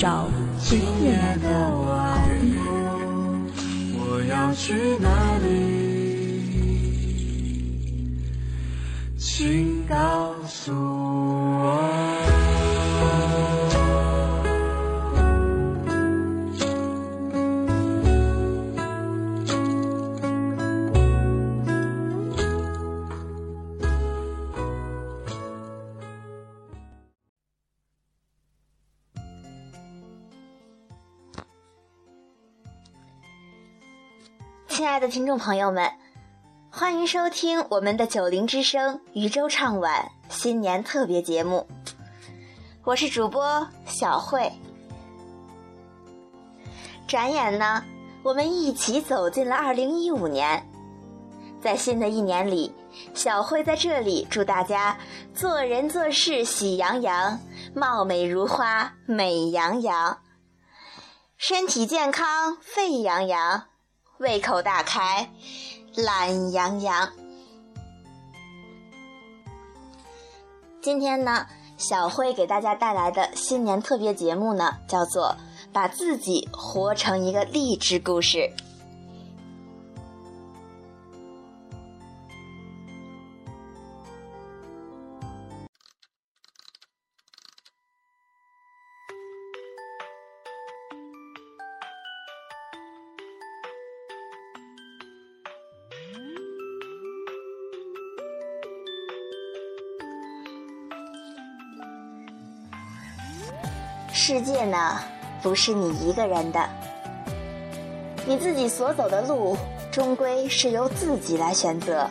找最悦耳的亲爱的听众朋友们，欢迎收听我们的九零之声渔舟唱晚新年特别节目。我是主播小慧。转眼呢，我们一起走进了二零一五年。在新的一年里，小慧在这里祝大家做人做事喜洋洋，貌美如花美洋洋，身体健康沸扬扬。胃口大开，懒洋洋。今天呢，小慧给大家带来的新年特别节目呢，叫做《把自己活成一个励志故事》。世界呢，不是你一个人的，你自己所走的路，终归是由自己来选择。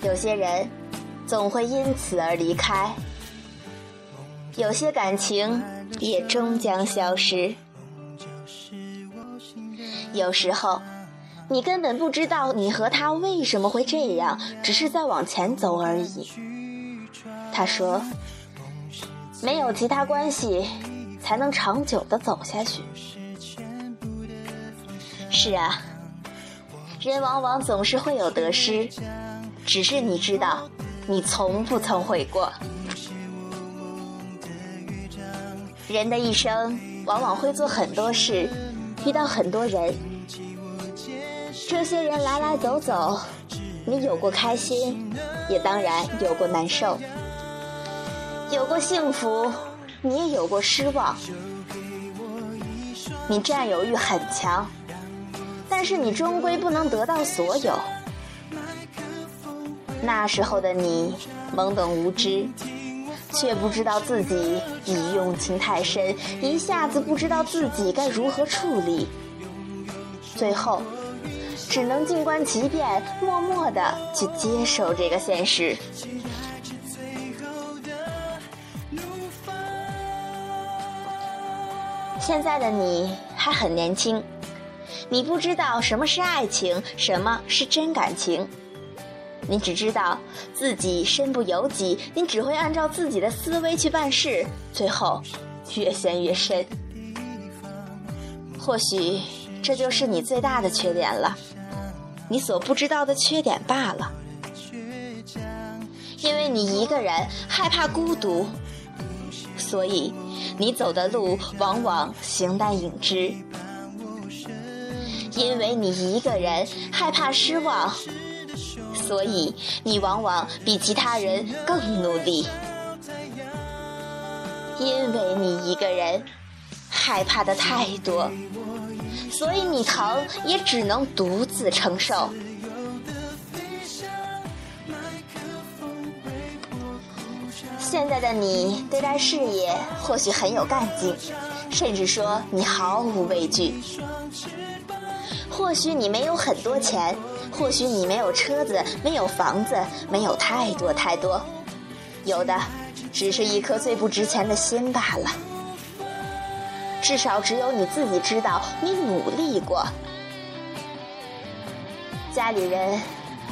有些人总会因此而离开，有些感情也终将消失。有时候，你根本不知道你和他为什么会这样，只是在往前走而已。他说。没有其他关系，才能长久的走下去。是啊，人往往总是会有得失，只是你知道，你从不曾悔过。人的一生往往会做很多事，遇到很多人，这些人来来走走，你有过开心，也当然有过难受。有过幸福，你也有过失望。你占有欲很强，但是你终归不能得到所有。那时候的你懵懂无知，却不知道自己已用情太深，一下子不知道自己该如何处理。最后，只能静观其变，默默的去接受这个现实。现在的你还很年轻，你不知道什么是爱情，什么是真感情，你只知道自己身不由己，你只会按照自己的思维去办事，最后越陷越深。或许这就是你最大的缺点了，你所不知道的缺点罢了。因为你一个人害怕孤独，所以。你走的路往往形单影只，因为你一个人害怕失望，所以你往往比其他人更努力。因为你一个人害怕的太多，所以你疼也只能独自承受。现在的你对待事业或许很有干劲，甚至说你毫无畏惧。或许你没有很多钱，或许你没有车子、没有房子、没有太多太多，有的只是一颗最不值钱的心罢了。至少只有你自己知道，你努力过。家里人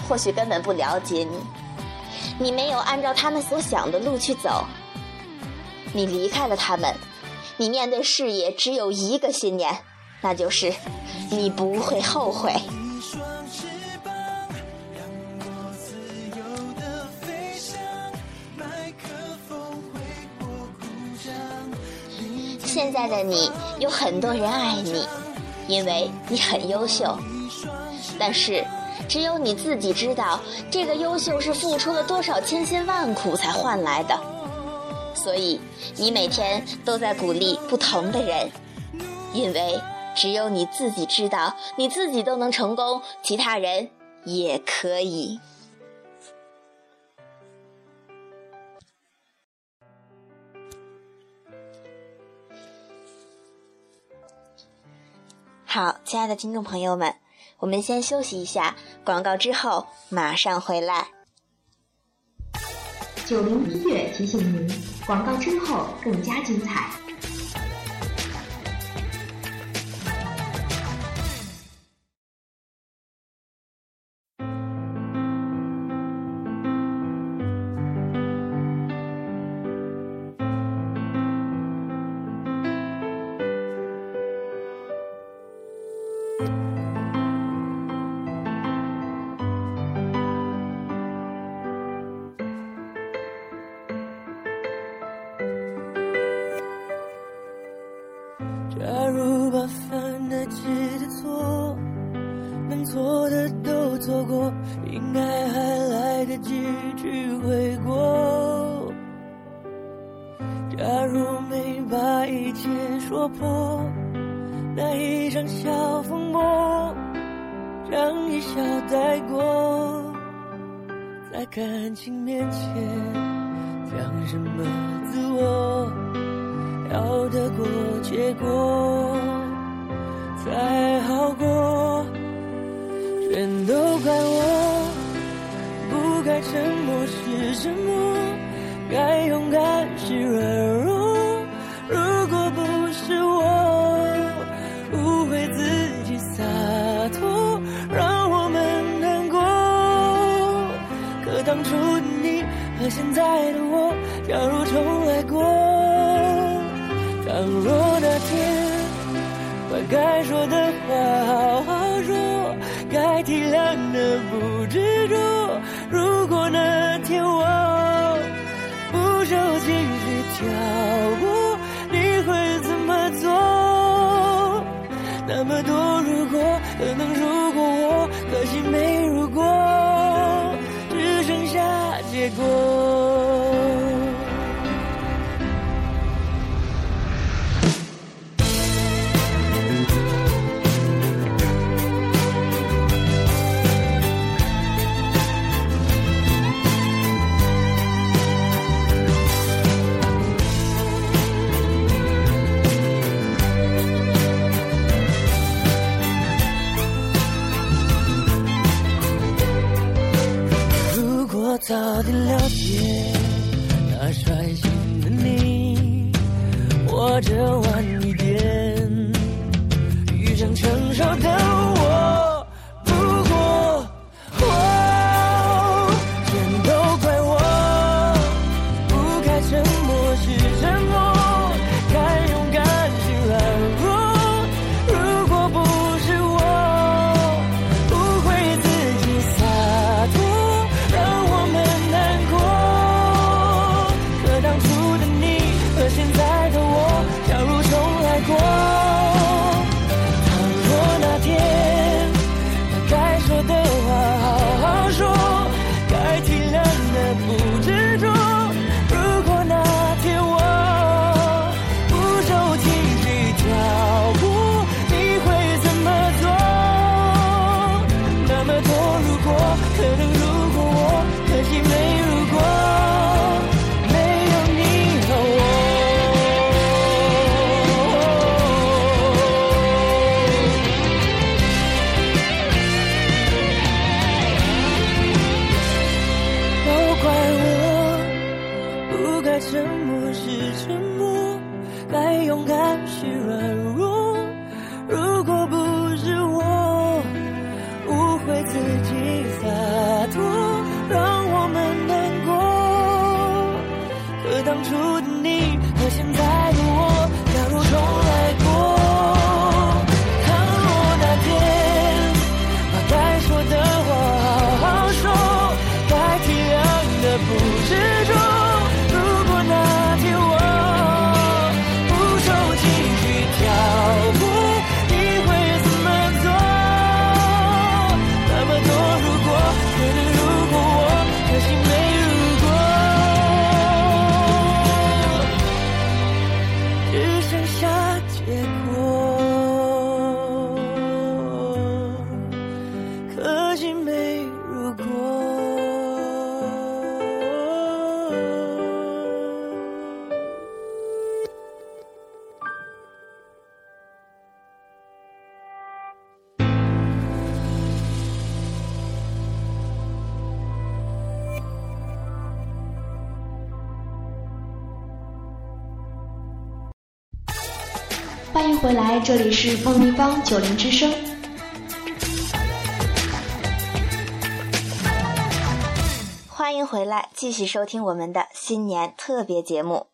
或许根本不了解你。你没有按照他们所想的路去走，你离开了他们，你面对事业只有一个信念，那就是你不会后悔。现在的你有很多人爱你，因为你很优秀，但是。只有你自己知道，这个优秀是付出了多少千辛万苦才换来的。所以，你每天都在鼓励不同的人，因为只有你自己知道，你自己都能成功，其他人也可以。好，亲爱的听众朋友们，我们先休息一下，广告之后马上回来。九零音乐提醒您，广告之后更加精彩。要得过且过才好过，全都怪我不该沉默是沉默，该勇敢是软弱。如果不是我误会自己洒脱，让我们难过。可当初的你和现在的我，假如重来过。倘若那天把该说的话好好说，该体谅的不执着。如果那天我不受情绪挑拨，你会怎么做？那么多如果，可能如果我，可惜没如果，只剩下结果。迎回来，这里是凤梨坊九零之声。欢迎回来，继续收听我们的新年特别节目。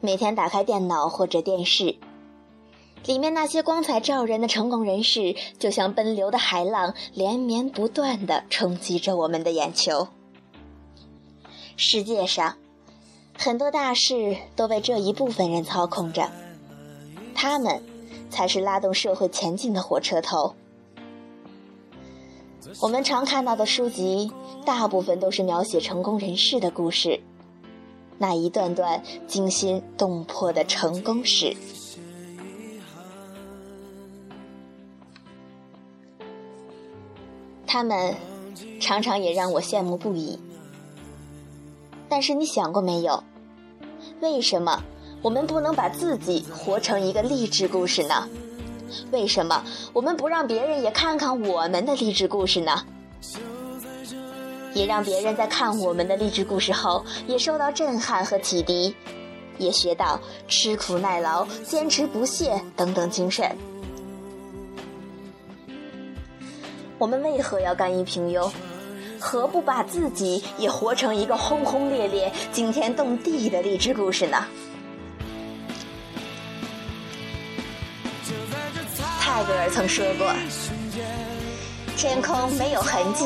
每天打开电脑或者电视，里面那些光彩照人的成功人士，就像奔流的海浪，连绵不断的冲击着我们的眼球。世界上，很多大事都被这一部分人操控着，他们才是拉动社会前进的火车头。我们常看到的书籍，大部分都是描写成功人士的故事。那一段段惊心动魄的成功史，他们常常也让我羡慕不已。但是你想过没有，为什么我们不能把自己活成一个励志故事呢？为什么我们不让别人也看看我们的励志故事呢？也让别人在看我们的励志故事后，也受到震撼和启迪，也学到吃苦耐劳、坚持不懈等等精神。我们为何要甘于平庸？何不把自己也活成一个轰轰烈烈、惊天动地的励志故事呢？泰戈尔曾说过。天空没有痕迹，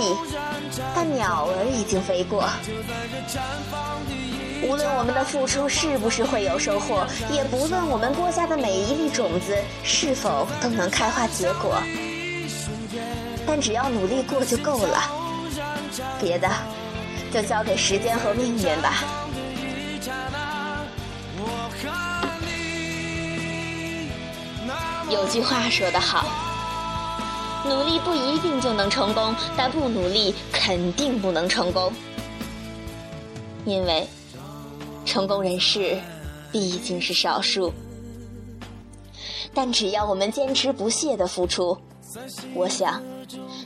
但鸟儿已经飞过。无论我们的付出是不是会有收获，也不论我们播下的每一粒种子是否都能开花结果，但只要努力过就够了，别的就交给时间和命运吧。有句话说得好。努力不一定就能成功，但不努力肯定不能成功。因为成功人士毕竟是少数，但只要我们坚持不懈的付出，我想，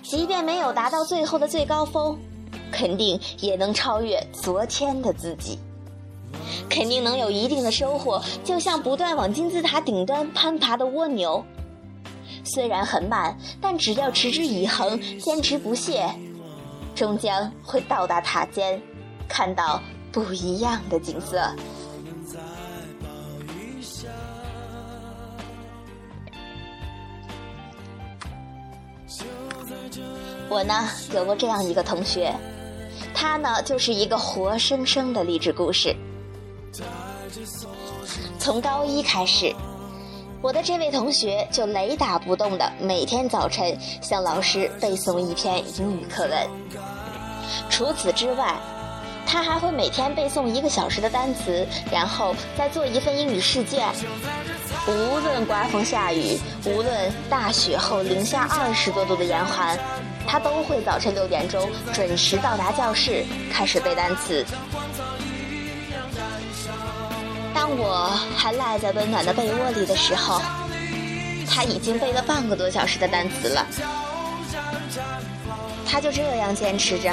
即便没有达到最后的最高峰，肯定也能超越昨天的自己，肯定能有一定的收获，就像不断往金字塔顶端攀爬的蜗牛。虽然很慢，但只要持之以恒、坚持不懈，终将会到达塔尖，看到不一样的景色。我呢，有过这样一个同学，他呢，就是一个活生生的励志故事。从高一开始。我的这位同学就雷打不动的每天早晨向老师背诵一篇英语课文。除此之外，他还会每天背诵一个小时的单词，然后再做一份英语试卷。无论刮风下雨，无论大雪后零下二十多度的严寒，他都会早晨六点钟准时到达教室，开始背单词。当我还赖在温暖的被窝里的时候，他已经背了半个多小时的单词了。他就这样坚持着，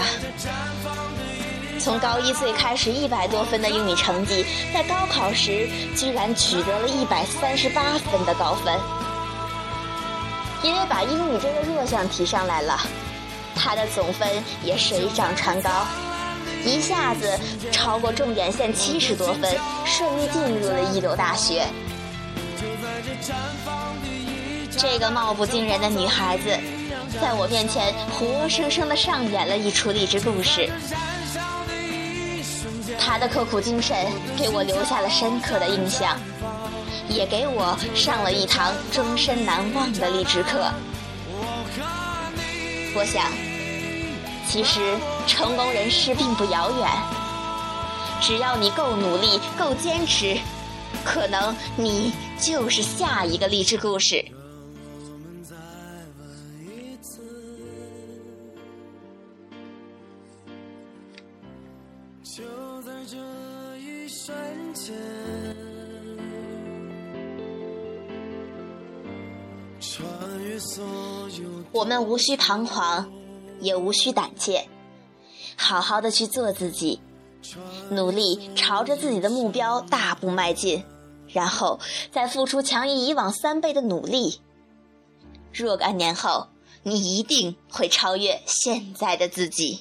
从高一最开始一百多分的英语成绩，在高考时居然取得了一百三十八分的高分。因为把英语这个弱项提上来了，他的总分也水涨船高。一下子超过重点线七十多分，顺利进入了一流大学。这个貌不惊人的女孩子，在我面前活生生的上演了一出励志故事。她的刻苦精神给我留下了深刻的印象，也给我上了一堂终身难忘的励志课。我想。其实，成功人士并不遥远。只要你够努力、够坚持，可能你就是下一个励志故事。我们无需彷徨，也无需胆怯，好好的去做自己，努力朝着自己的目标大步迈进，然后再付出强于以往三倍的努力。若干年后，你一定会超越现在的自己。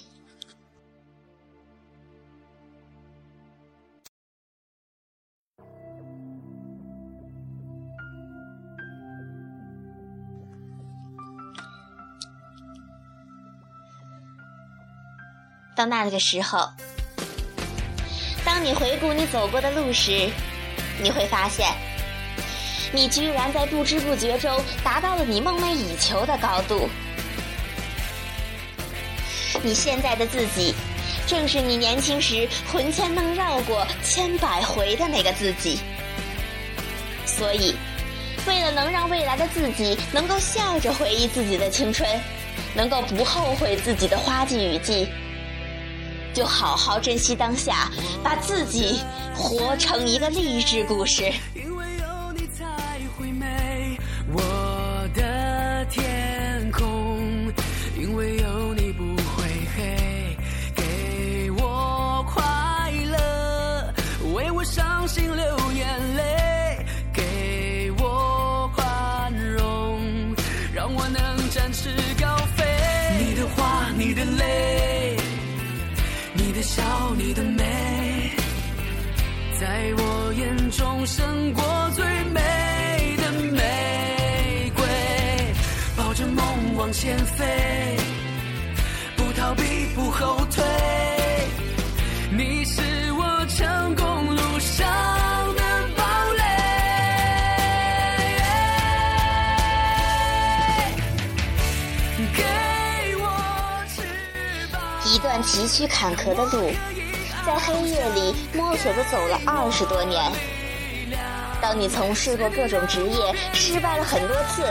到那个时候，当你回顾你走过的路时，你会发现，你居然在不知不觉中达到了你梦寐以求的高度。你现在的自己，正是你年轻时魂牵梦绕过千百回的那个自己。所以，为了能让未来的自己能够笑着回忆自己的青春，能够不后悔自己的花季雨季。就好好珍惜当下，把自己活成一个励志故事。你的美，在我眼中胜过最美的玫瑰。抱着梦往前飞，不逃避，不后退。你是我成功路上的堡垒。给我翅膀。一段崎岖坎坷的路，在黑夜里摸索着走了二十多年。当你从事过各种职业，失败了很多次，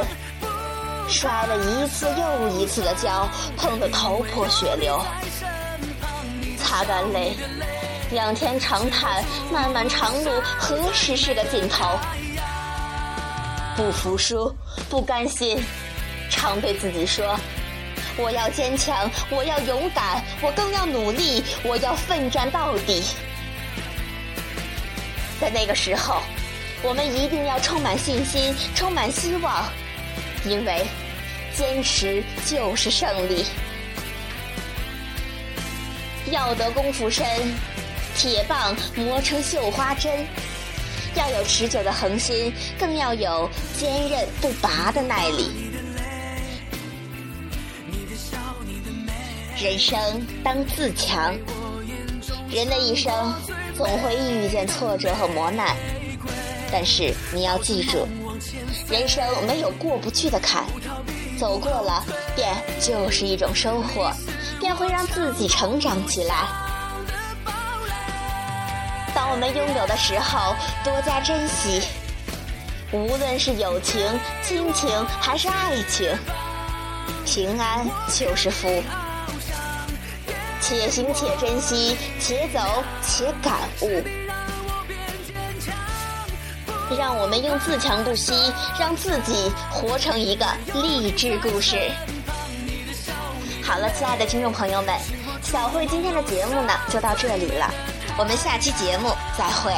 摔了一次又一次的跤，碰得头破血流，擦干泪，仰天长叹：漫漫长路何时是个尽头？不服输，不甘心，常对自己说。我要坚强，我要勇敢，我更要努力，我要奋战到底。在那个时候，我们一定要充满信心，充满希望，因为坚持就是胜利。要得功夫深，铁棒磨成绣花针。要有持久的恒心，更要有坚韧不拔的耐力。人生当自强，人的一生总会遇见挫折和磨难，但是你要记住，人生没有过不去的坎，走过了便就是一种收获，便会让自己成长起来。当我们拥有的时候，多加珍惜，无论是友情、亲情还是爱情，平安就是福。且行且珍惜，且走且感悟。让我们用自强不息，让自己活成一个励志故事。好了，亲爱的听众朋友们，小慧今天的节目呢就到这里了，我们下期节目再会。